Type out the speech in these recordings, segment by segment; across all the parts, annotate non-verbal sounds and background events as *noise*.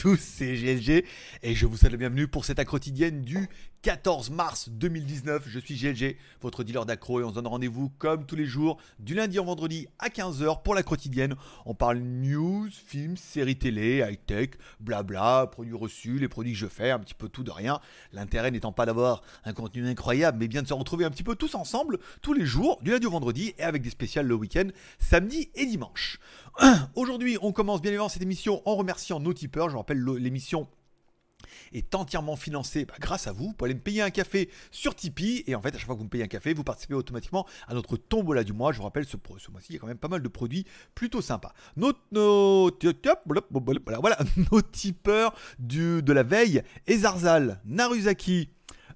tous, c'est GLG et je vous souhaite la bienvenue pour cette quotidienne du 14 mars 2019. Je suis GLG, votre dealer d'accro et on se donne rendez-vous comme tous les jours du lundi au vendredi à 15h pour la quotidienne. On parle news, films, séries télé, high-tech, blabla, produits reçus, les produits que je fais, un petit peu tout de rien. L'intérêt n'étant pas d'avoir un contenu incroyable mais bien de se retrouver un petit peu tous ensemble tous les jours du lundi au vendredi et avec des spéciales le week-end, samedi et dimanche. *clears throat* Aujourd'hui, on commence bien évidemment cette émission en remerciant nos tipeurs. Je rappelle, l'émission est entièrement financée bah, grâce à vous. Vous pouvez aller me payer un café sur Tipeee. Et en fait, à chaque fois que vous me payez un café, vous participez automatiquement à notre tombola du mois. Je vous rappelle, ce, mois-ci, il y a quand même pas mal de produits plutôt sympas. Nos, nos, voilà, *laughs* nos tipeurs du, de la veille Ezarzal, Naruzaki,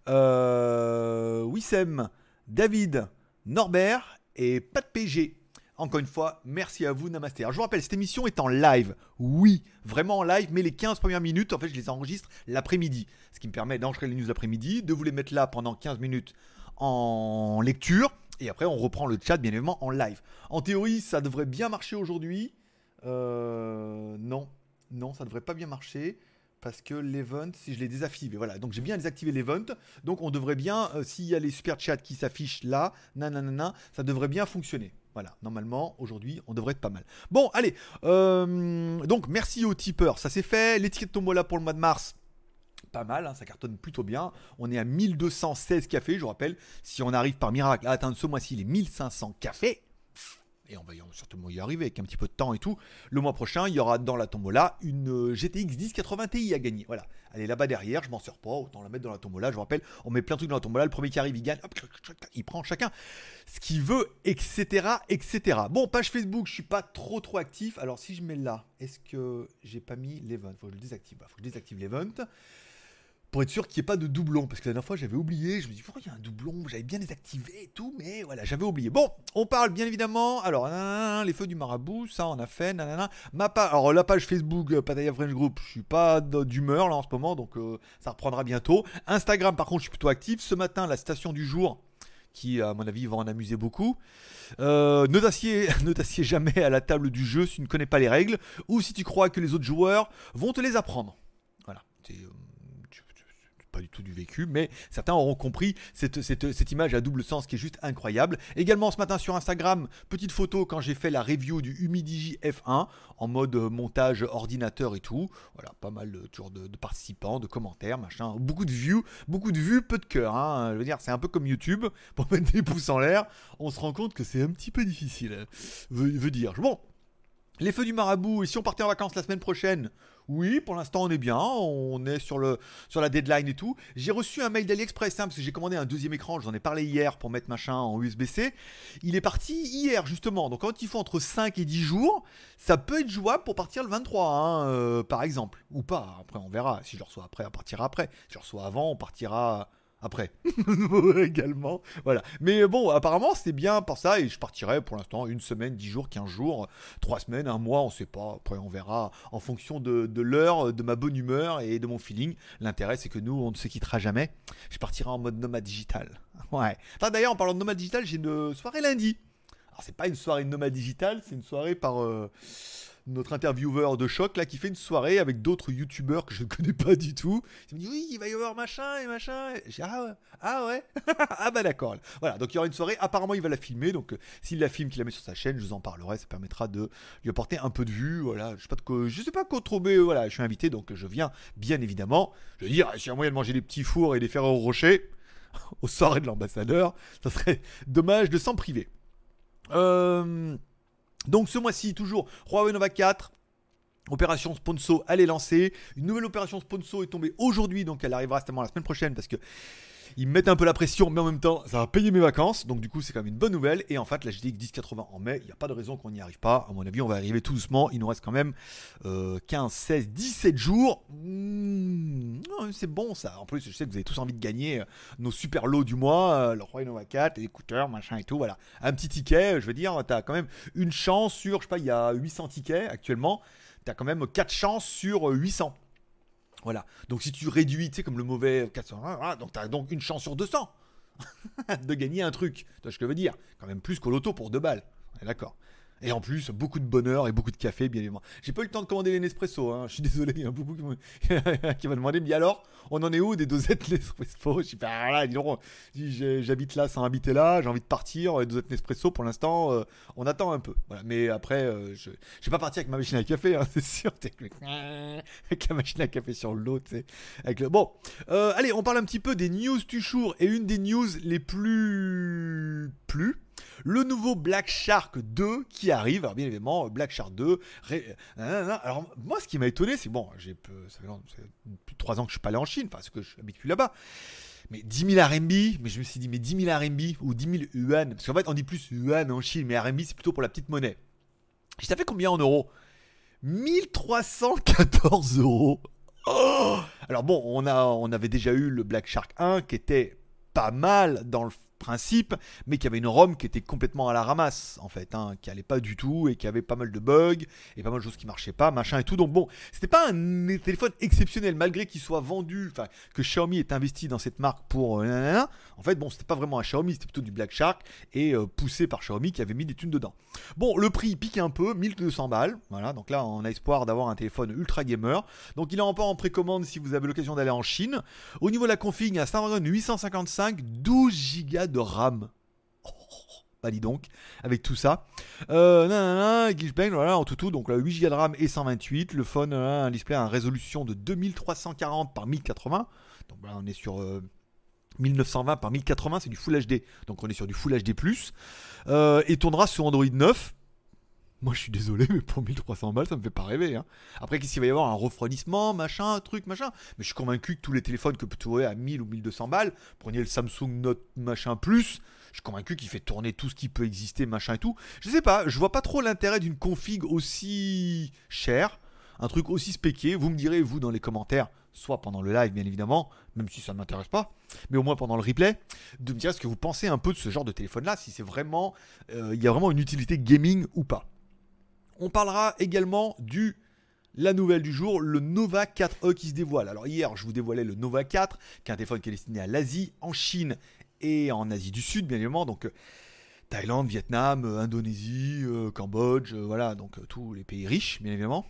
euh, Wissem, David, Norbert et Pat PG. Encore une fois, merci à vous, Namasté. Alors, je vous rappelle, cette émission est en live. Oui, vraiment en live, mais les 15 premières minutes, en fait, je les enregistre l'après-midi. Ce qui me permet d'enregistrer les news l'après-midi, de vous les mettre là pendant 15 minutes en lecture. Et après, on reprend le chat, bien évidemment, en live. En théorie, ça devrait bien marcher aujourd'hui. Euh, non, non, ça devrait pas bien marcher parce que l'event, si je l'ai désactivé, voilà, donc j'ai bien désactivé l'event, donc on devrait bien, euh, s'il y a les super chats qui s'affichent là, nanana, ça devrait bien fonctionner. Voilà, normalement, aujourd'hui, on devrait être pas mal. Bon, allez, euh, donc merci aux tipeurs, ça c'est fait. L'étiquette Tombola pour le mois de mars, pas mal, hein, ça cartonne plutôt bien. On est à 1216 cafés, je vous rappelle. Si on arrive par miracle à atteindre ce mois-ci les 1500 cafés, et on va certainement y arriver avec un petit peu de temps et tout. Le mois prochain, il y aura dans la tombola une GTX 1080 Ti à gagner. Voilà, elle est là-bas derrière, je m'en sers pas, autant la mettre dans la tombola. Je vous rappelle, on met plein de trucs dans la tombola, le premier qui arrive, il gagne, hop, il prend chacun ce qu'il veut, etc., etc. Bon, page Facebook, je suis pas trop trop actif. Alors si je mets là, est-ce que j'ai pas mis l'event? Faut que je le désactive. Faut que je désactive l'event pour être sûr qu'il n'y ait pas de doublon. Parce que la dernière fois, j'avais oublié. Je me dis, pourquoi il y a un doublon J'avais bien désactivé et tout, mais voilà, j'avais oublié. Bon, on parle bien évidemment. Alors, les feux du marabout, ça, on a fait. Ma page, alors, la page Facebook, euh, Pataya French Group, je suis pas d'humeur là en ce moment, donc euh, ça reprendra bientôt. Instagram, par contre, je suis plutôt actif. Ce matin, la station du jour qui, à mon avis, va en amuser beaucoup. Euh, ne t'assieds *laughs* jamais à la table du jeu si tu ne connais pas les règles ou si tu crois que les autres joueurs vont te les apprendre. Voilà. C'est euh, pas du tout du vécu, mais certains auront compris cette, image à double sens qui est juste incroyable. Également ce matin sur Instagram, petite photo quand j'ai fait la review du Humidigi F1 en mode montage ordinateur et tout. Voilà, pas mal de, toujours de, participants, de commentaires, machin. Beaucoup de views, beaucoup de vues, peu de cœur. Hein. Je veux dire, c'est un peu comme YouTube, *laughs* pour mettre des pouces en l'air, on se rend compte que c'est un petit peu difficile, veut, veut dire. Bon, les feux du marabout, et si on partait en vacances la semaine prochaine? Oui, pour l'instant on est bien, on est sur, le, la deadline et tout. J'ai reçu un mail d'AliExpress, hein, parce que j'ai commandé un deuxième écran, j'en ai parlé hier pour mettre machin en USB-C. Il est parti hier justement, donc quand il faut entre 5 et 10 jours, ça peut être jouable pour partir le 23, hein, euh, par exemple. Ou pas, après on verra. Si je reçois après, on partira après. Si je reçois avant, on partira après. *laughs* également. Voilà. Mais bon, apparemment, c'est bien pour ça. Et je partirai pour l'instant une semaine, dix jours, quinze jours, trois semaines, un mois, on sait pas. Après, on verra en fonction de, l'heure, de ma bonne humeur et de mon feeling. L'intérêt, c'est que nous, on ne se quittera jamais. Je partirai en mode nomade digital. *laughs* Ouais. D'ailleurs, en parlant de nomade digital, j'ai une soirée lundi. Alors, c'est pas une soirée de nomade digital, c'est une soirée par. Euh, notre intervieweur de choc là qui fait une soirée avec d'autres youtubeurs que je ne connais pas du tout. Il me dit oui, il va y avoir machin et machin. J'ai ah ouais, ah ouais, *laughs* ah bah d'accord. Voilà, donc il y aura une soirée. Apparemment, il va la filmer. Donc euh, s'il la filme, qu'il la met sur sa chaîne, je vous en parlerai. Ça permettra de lui apporter un peu de vue. Voilà, je sais pas de je sais pas quoi trop, mais voilà, je suis invité donc je viens bien évidemment. Je veux dire, s'il y a moyen de manger des petits fours et des ferrero rocher *laughs* au soirée de l'ambassadeur, ça serait dommage de s'en priver. Euh. Donc ce mois-ci, toujours Huawei Nova 4. Opération Sponso, elle est lancée. Une nouvelle opération Sponso est tombée aujourd'hui, donc elle arrivera certainement la semaine prochaine parce que ils me mettent un peu la pression, mais en même temps, ça va payer mes vacances. Donc, du coup, c'est quand même une bonne nouvelle. Et en fait, la GTX 1080 en mai, il n'y a pas de raison qu'on n'y arrive pas. À mon avis, on va arriver tout doucement. Il nous reste quand même 15, 16, 17 jours. Mmh, c'est bon ça. En plus, je sais que vous avez tous envie de gagner euh, nos super lots du mois euh, le Roi Nova 4, les écouteurs, machin et tout. Voilà. Un petit ticket, je veux dire, tu as quand même une chance sur, je sais pas, il y a 800 tickets actuellement. Tu as quand même 4 chances sur 800. Voilà. Donc si tu réduis, tu sais, comme le mauvais 420, donc tu as donc une chance sur 200. *laughs* de gagner un truc. Tu vois ce que je veux dire? Quand même plus qu'au loto pour deux balles. On est d'accord. Et en plus, beaucoup de bonheur et beaucoup de café, bien évidemment. J'ai pas eu le temps de commander les Nespresso, hein. je suis désolé, il y en a beaucoup qui m'ont *laughs* demandé, mais alors, on en est où des dosettes *laughs* Nespresso? Je suis pas ah là, j'habite là sans habiter là, j'ai envie de partir, les dosettes Nespresso, pour l'instant, euh, on attend un peu. Mais après, euh, je, je vais pas partir avec ma machine à café, hein, *laughs* c'est sûr, avec la machine à café sur le tu sais. Avec le... Bon, euh, allez, on parle un petit peu des news du jour, et une des news les plus... plus le nouveau Black Shark 2 qui arrive. Alors, bien évidemment, Black Shark 2. Alors, moi, ce qui m'a étonné, c'est bon, j'ai ça fait plus de 3 ans que je suis pas allé en Chine, enfin, parce que je suis là-bas. Mais 10 000 RMB, mais je me suis dit, mais 10 000 RMB ou 10 000 yuan, parce qu'en fait, on dit plus yuan en Chine, mais RMB, c'est plutôt pour la petite monnaie. Ça fait combien en euros? 1314 euros. Oh Alors bon, on avait déjà eu le Black Shark 1 qui était pas mal dans le principe, mais qui avait une ROM qui était complètement à la ramasse, en fait, hein, qui allait pas du tout et qui avait pas mal de bugs et pas mal de choses qui marchaient pas, machin et tout. Donc bon, c'était pas un téléphone exceptionnel, malgré qu'il soit vendu, enfin, que Xiaomi ait investi dans cette marque pour. Euh, en fait, bon, c'était pas vraiment un Xiaomi, c'était plutôt du Black Shark et euh, poussé par Xiaomi qui avait mis des thunes dedans. Bon, le prix pique un peu, 1200 balles, voilà, donc là, on a espoir d'avoir un téléphone ultra gamer. Donc il est encore en précommande si vous avez l'occasion d'aller en Chine. Au niveau de la config, il y a Snapdragon 855, 12 Go de RAM. Oh, *laughs* bah dis donc, avec tout ça. Euh, voilà, en tout, tout donc là, 8 Go de RAM et 128. Le phone a un display à résolution de 2340 par 1080. Donc là, on est sur 1920 euh, par 1080, c'est du Full HD. Donc on est sur du Full HD+. Euh, et tournera sur Android 9. Moi, je suis désolé, mais pour 1300 balles, ça me fait pas rêver. Hein. Après, qu'est-ce qu'il va y avoir? Un refroidissement, machin, truc, machin? Mais je suis convaincu que tous les téléphones que vous trouvez à 1000 ou 1200 balles, prenez le Samsung Note machin plus, je suis convaincu qu'il fait tourner tout ce qui peut exister, machin et tout. Je sais pas, je vois pas trop l'intérêt d'une config aussi chère, un truc aussi spéqué. Vous me direz, vous, dans les commentaires, soit pendant le live, bien évidemment, même si ça ne m'intéresse pas, mais au moins pendant le replay, de me dire ce que vous pensez un peu de ce genre de téléphone-là, si c'est vraiment, euh, il y a vraiment une utilité gaming ou pas. On parlera également du la nouvelle du jour, le Nova 4e qui se dévoile. Alors hier, je vous dévoilais le Nova 4, qui est un téléphone qui est destiné à l'Asie, en Chine et en Asie du Sud, bien évidemment. Donc euh, Thaïlande, Vietnam, euh, Indonésie, Cambodge, voilà, donc tous les pays riches, bien évidemment.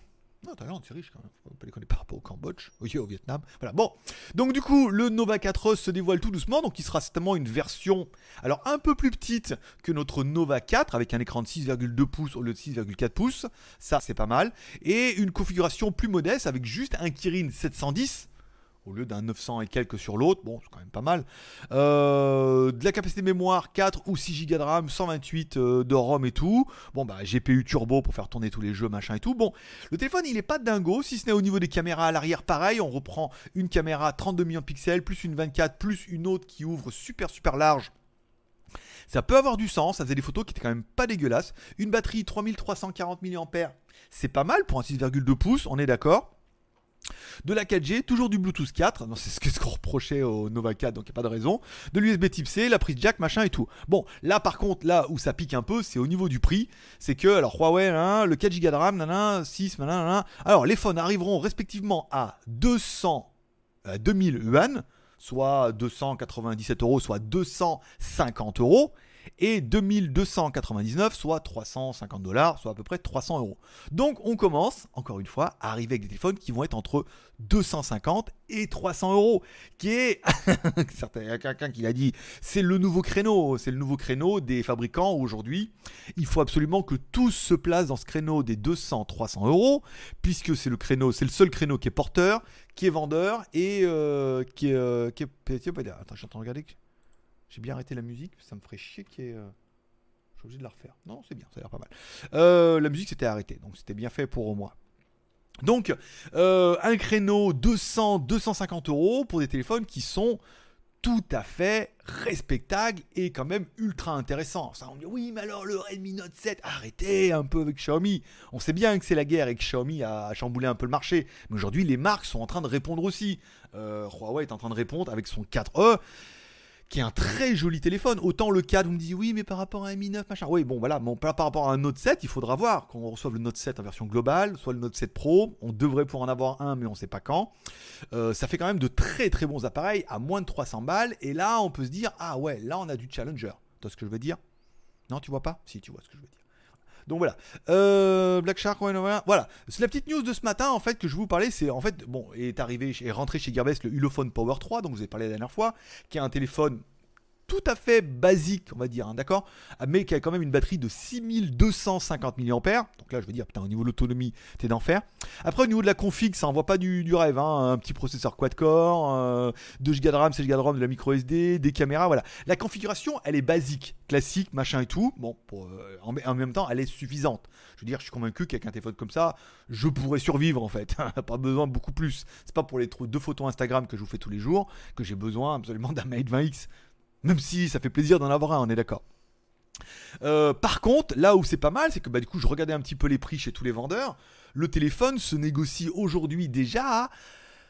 Non, Thaïlande, c'est riche quand même. Faut pas par rapport au Cambodge, oui, au Vietnam. Voilà. Bon. Donc, du coup, le Nova 4 se dévoile tout doucement. Donc, il sera certainement une version, alors un peu plus petite que notre Nova 4, avec un écran de 6,2 pouces au lieu de 6,4 pouces. Ça, c'est pas mal. Et une configuration plus modeste avec juste un Kirin 710 au lieu d'un 900 et quelques sur l'autre. Bon, c'est quand même pas mal. Euh, de la capacité de mémoire, 4 ou 6 Go de RAM, 128 euh, de ROM et tout. Bon, bah, GPU turbo pour faire tourner tous les jeux, machin et tout. Bon, le téléphone, il est pas dingo, si ce n'est au niveau des caméras à l'arrière, pareil. On reprend une caméra 32 millions de pixels, plus une 24, plus une autre qui ouvre super, super large. Ça peut avoir du sens, ça faisait des photos qui étaient quand même pas dégueulasses. Une batterie 3340 mAh, c'est pas mal pour un 6,2 pouces, on est d'accord. De la 4G, toujours du Bluetooth 4, c'est ce qu'on reprochait au Nova 4, donc il n'y a pas de raison. De l'USB type C, la prise jack, machin et tout. Bon, là par contre, là où ça pique un peu, c'est au niveau du prix. C'est que, alors Huawei, le 4 Go de RAM, nanana, 6, nanana. Alors les phones arriveront respectivement à 200, à 2000 yuan, soit 297 euros, soit 250 euros et 2299, soit 350 dollars, soit à peu près 300 euros. Donc on commence, encore une fois, à arriver avec des téléphones qui vont être entre 250 et 300 euros, qui est, *laughs* il y a quelqu'un qui l'a dit, c'est le nouveau créneau, c'est le nouveau créneau des fabricants aujourd'hui. Il faut absolument que tous se placent dans ce créneau des 200-300 euros, puisque c'est le créneau, c'est le seul créneau qui est porteur, qui est vendeur et euh, qui est, euh, qui est, attends, je suis en train de regarder. J'ai bien arrêté la musique, ça me ferait chier qu'il y ait. Euh, je suis obligé de la refaire. Non, c'est bien, ça a l'air pas mal. Euh, la musique s'était arrêtée, donc c'était bien fait pour moi. Donc, euh, un créneau 200-250 euros pour des téléphones qui sont tout à fait respectables et quand même ultra intéressants. Ça, on dit oui, mais alors le Redmi Note 7, arrêtez un peu avec Xiaomi. On sait bien que c'est la guerre et que Xiaomi a chamboulé un peu le marché. Mais aujourd'hui, les marques sont en train de répondre aussi. Huawei est en train de répondre avec son 4E qui est un très joli téléphone. Autant le 4, vous me dites oui, mais par rapport à un Mi 9, machin. Oui, bon, voilà, bon, par rapport à un Note 7, il faudra voir quand on reçoive le Note 7 en version globale, soit le Note 7 Pro. On devrait pouvoir en avoir un, mais on ne sait pas quand. Euh, ça fait quand même de très très bons appareils à moins de 300 balles. Et là, on peut se dire ah ouais, là, on a du Challenger. Tu vois ce que je veux dire? Non, tu vois pas? Si, tu vois ce que je veux dire. Donc voilà. Euh, Black Shark, voilà. C'est la petite news de ce matin en fait que je vous parlais. C'est en fait bon est arrivé est rentré chez Gearbest le Ulefone Power 3 dont je vous ai parlé la dernière fois, qui est un téléphone tout à fait basique, on va dire, hein, d'accord Mais qui a quand même une batterie de 6250 mAh. Donc là, je veux dire, putain, au niveau de l'autonomie, t'es d'enfer. Après, au niveau de la config, ça envoie pas du, rêve. Hein. un petit processeur quad-core, 2 Go de RAM, 16 Go de RAM, de la micro SD, des caméras, voilà. La configuration, elle est basique, classique, machin et tout. Bon, euh, en, même temps, elle est suffisante. Je veux dire, je suis convaincu qu'avec un téléphone comme ça, je pourrais survivre en fait. *laughs* pas besoin beaucoup plus. C'est pas pour les deux photos Instagram que je vous fais tous les jours que j'ai besoin absolument d'un Mate 20X. Même si ça fait plaisir d'en avoir un, on est d'accord. Euh, par contre, là où c'est pas mal, c'est que bah, du coup, je regardais un petit peu les prix chez tous les vendeurs. Le téléphone se négocie aujourd'hui déjà à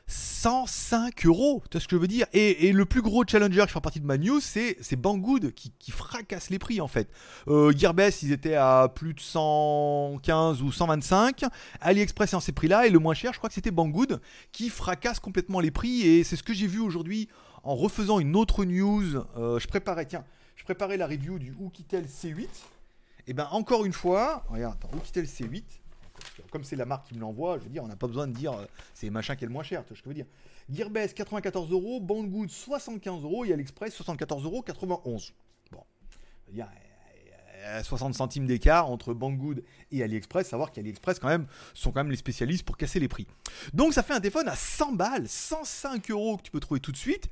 105 euros. Tu vois ce que je veux dire? Et, le plus gros challenger qui fait partie de ma news, c'est, Banggood qui, fracasse les prix en fait. Euh, Gearbest, ils étaient à plus de 115 ou 125. AliExpress est en ces prix-là. Et le moins cher, je crois que c'était Banggood qui fracasse complètement les prix. Et c'est ce que j'ai vu aujourd'hui en refaisant une autre news. Euh, je préparais, tiens, je préparais la review du Oukitel C8. Et ben encore une fois, regarde, attends, Oukitel C8. Comme c'est la marque qui me l'envoie, je veux dire, on n'a pas besoin de dire euh, c'est machin qui est le moins cher, tu vois ce que je veux dire. Gearbest 94 euros, Banggood 75 euros et AliExpress 74 euros 91. Bon, il y a 60 centimes d'écart entre Banggood et AliExpress, savoir qu'AliExpress quand même sont quand même les spécialistes pour casser les prix. Donc ça fait un téléphone à 100 balles, 105 euros que tu peux trouver tout de suite,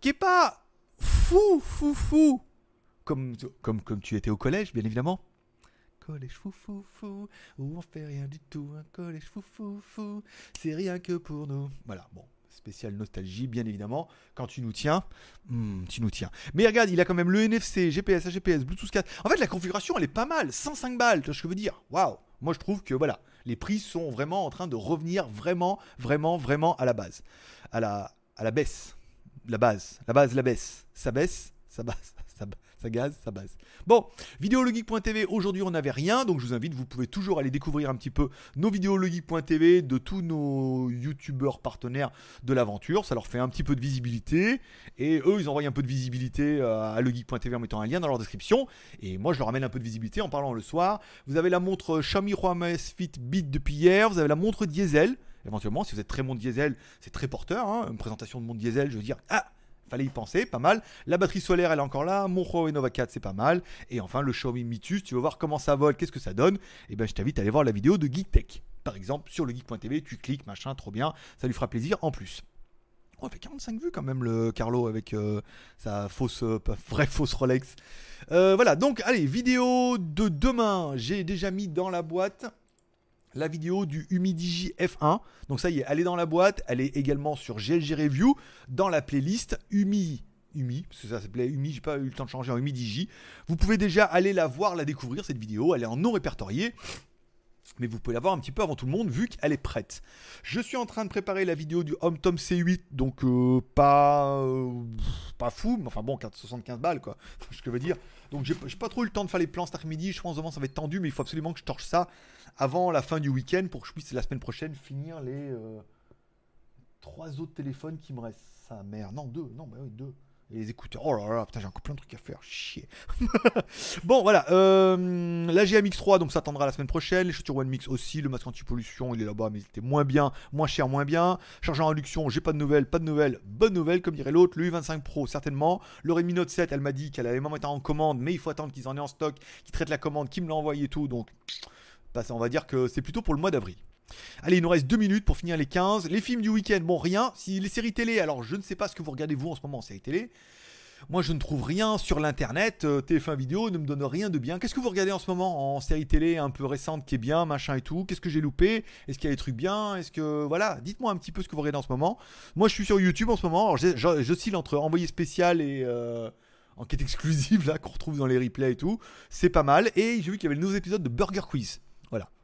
qui est pas fou, fou, fou, comme, tu étais au collège, bien évidemment. Collège fou, fou, fou, où on fait rien du tout, un collège fou, fou, fou, c'est rien que pour nous. Voilà, bon, spécial nostalgie, bien évidemment. Quand tu nous tiens, hmm, tu nous tiens. Mais regarde, il a quand même le NFC, GPS, AGPS, Bluetooth 4. En fait, la configuration, elle est pas mal. 105 balles, tu vois ce que je veux dire Waouh Moi, je trouve que voilà, les prix sont vraiment en train de revenir vraiment, vraiment, vraiment à la base. À la, à la baisse. La base. La base, la baisse. Ça baisse, ça baisse *laughs* ça, gaz, ça base. Bon, vidéologique.tv, aujourd'hui on n'avait rien, donc je vous invite, vous pouvez toujours aller découvrir un petit peu nos vidéologique.tv de tous nos youtubeurs partenaires de l'aventure, ça leur fait un petit peu de visibilité, et eux ils envoient un peu de visibilité euh, à legeek.tv en mettant un lien dans leur description, et moi je leur amène un peu de visibilité en parlant le soir. Vous avez la montre Xiaomi Huawei Fit Beat depuis hier, vous avez la montre diesel, éventuellement si vous êtes très monde diesel, c'est très porteur, hein, une présentation de monde diesel, je veux dire, ah Fallait y penser, pas mal. La batterie solaire, elle est encore là. Mon Huawei Nova 4, c'est pas mal. Et enfin, le Xiaomi Mitus, tu vas voir comment ça vole, qu'est-ce que ça donne? Et eh ben, je t'invite à aller voir la vidéo de GeekTech. Par exemple, sur le geek.tv, tu cliques, machin, trop bien. Ça lui fera plaisir en plus. On fait 45 vues quand même, le Carlo, avec euh, sa fausse, euh, vraie fausse Rolex. Euh, voilà, donc, allez, vidéo de demain. J'ai déjà mis dans la boîte la vidéo du Humidigi F1. Donc ça y est, est dans la boîte, elle est également sur GLG Review dans la playlist Humi. Humi, parce que ça s'appelait Humi, j'ai pas eu le temps de changer en Humidigi. Vous pouvez déjà aller la voir, la découvrir cette vidéo, elle est en non répertorié mais vous pouvez la voir un petit peu avant tout le monde vu qu'elle est prête. Je suis en train de préparer la vidéo du Home Tom C8, donc euh, pas, euh, pas fou, mais enfin bon, 75 balles quoi, *laughs* ce que je veux dire. Donc j'ai pas trop eu le temps de faire les plans cet après-midi, je pense que ça va être tendu, mais il faut absolument que je torche ça avant la fin du week-end pour que je puisse la semaine prochaine finir les euh, trois autres téléphones qui me restent. Ça merde, non deux, non bah oui deux les écouteurs. Oh là là, putain, j'ai encore plein de trucs à faire. Chier. *laughs* bon, voilà. Euh, la GMX3, donc ça attendra la semaine prochaine. Les chaussures One Mix aussi. Le masque anti-pollution, il est là-bas, mais il était moins bien, moins cher, moins bien. Chargeur en induction, j'ai pas de nouvelles, pas de nouvelles. Bonne nouvelle, comme dirait l'autre. Le U25 Pro, certainement. Le Redmi Note 7, elle m'a dit qu'elle avait même été en commande, mais il faut attendre qu'ils en aient en stock, qu'ils traitent la commande, qu'ils me envoyé et tout. Donc, bah, on va dire que c'est plutôt pour le mois d'avril. Allez, il nous reste 2 minutes pour finir les 15. Les films du week-end, bon, rien. Si les séries télé, alors je ne sais pas ce que vous regardez vous en ce moment en séries télé. Moi, je ne trouve rien sur l'internet. Euh, TF1 vidéo ne me donne rien de bien. Qu'est-ce que vous regardez en ce moment en série télé un peu récente qui est bien, machin et tout? Qu'est-ce que j'ai loupé? Est-ce qu'il y a des trucs bien? Est-ce que voilà Dites-moi un petit peu ce que vous regardez en ce moment. Moi, je suis sur YouTube en ce moment. Alors, j'oscille entre envoyé spécial et euh, enquête *laughs* exclusive là qu'on retrouve dans les replays et tout. C'est pas mal. Et j'ai vu qu'il y avait le nouveau épisode de Burger Quiz.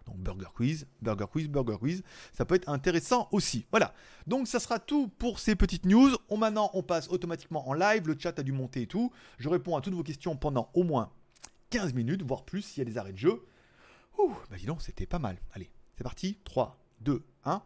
Donc Burger Quiz, Burger Quiz, Burger Quiz, ça peut être intéressant aussi. Voilà. Donc ça sera tout pour ces petites news. On, maintenant, on passe automatiquement en live. Le chat a dû monter et tout. Je réponds à toutes vos questions pendant au moins 15 minutes, voire plus s'il y a des arrêts de jeu. Ouh, bah dis donc, c'était pas mal. Allez, c'est parti. 3, 2, 1.